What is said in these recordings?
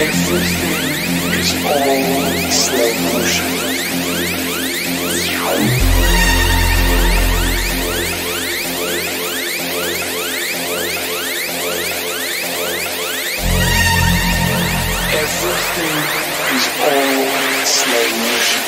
Everything is all slow motion. Everything is all slow motion.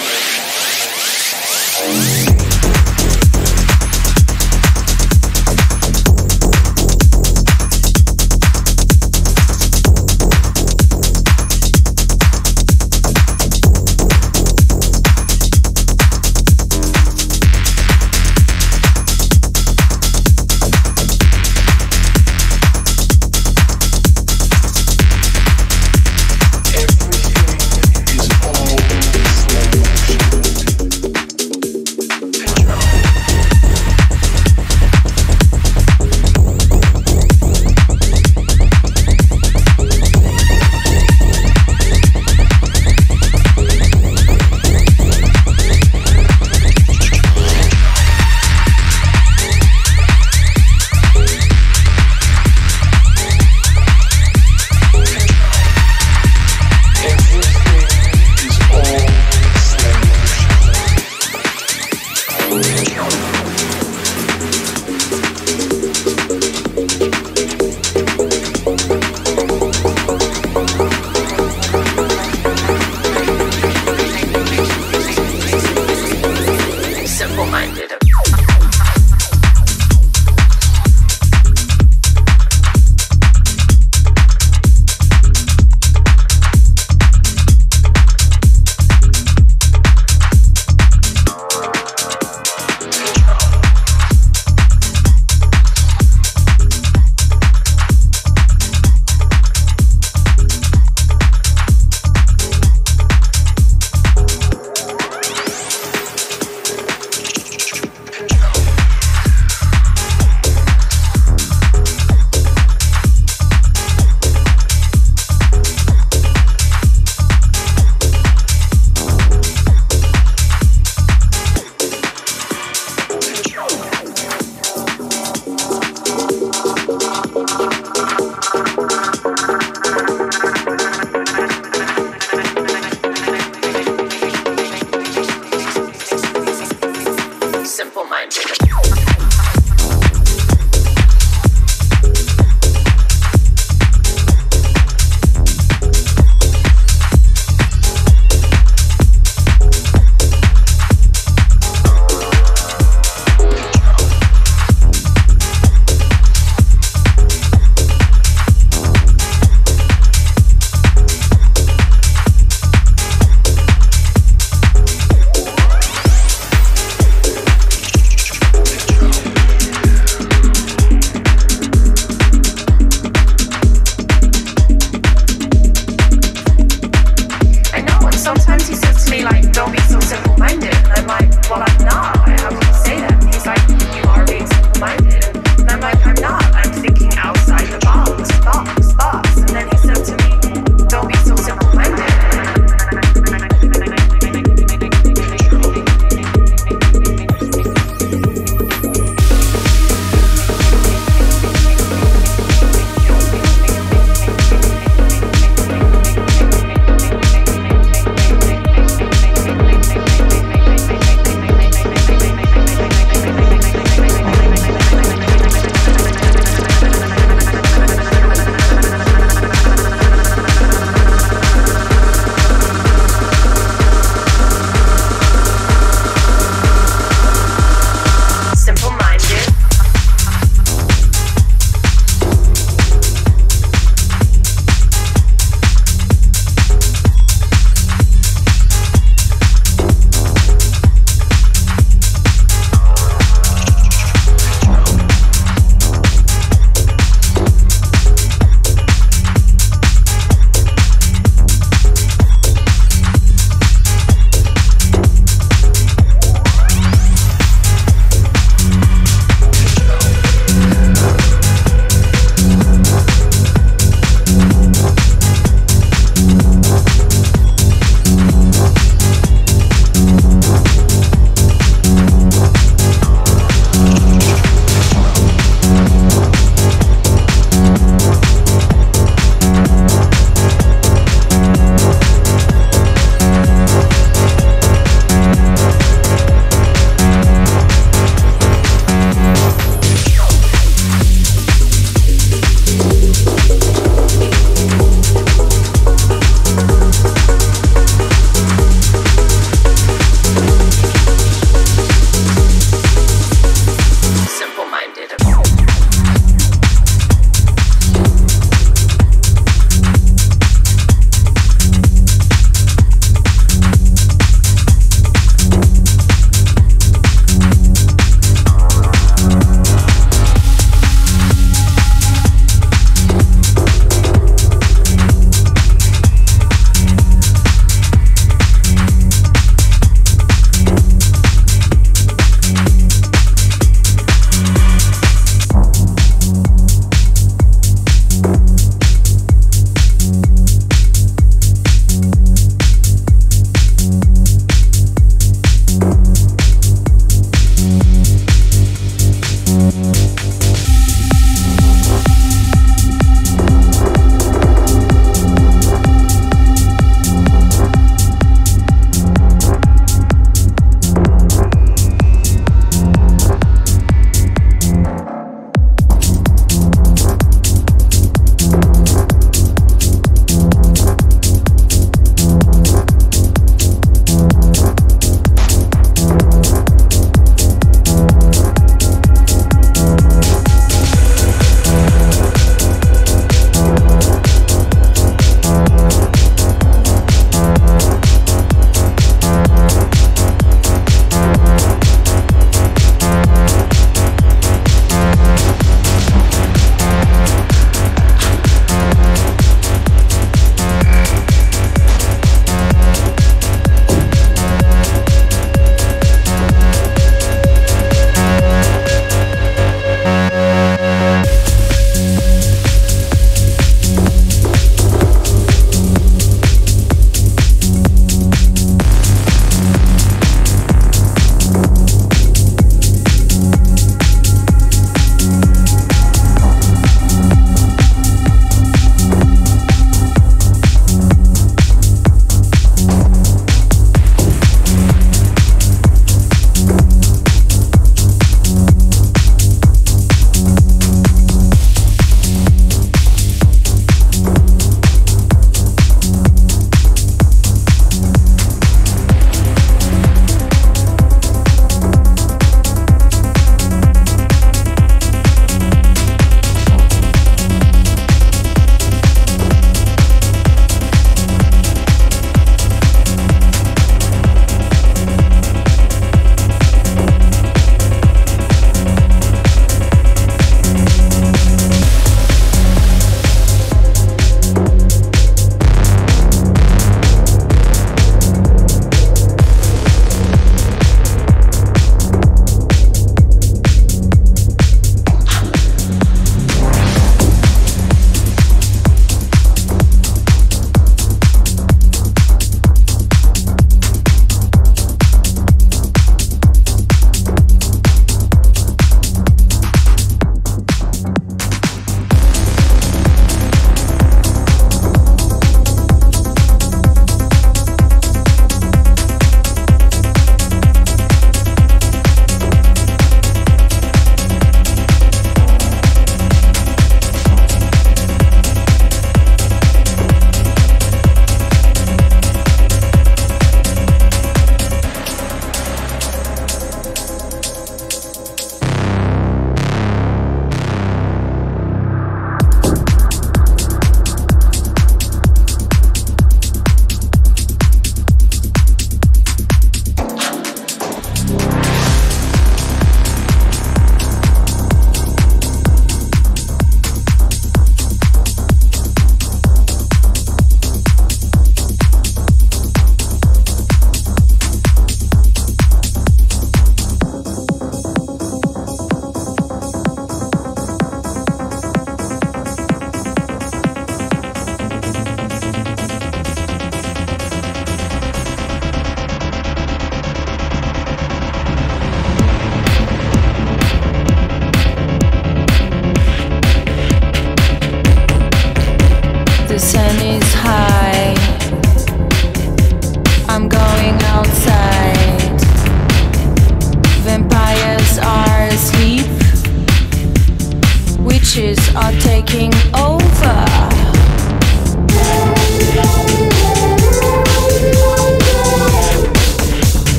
taking over.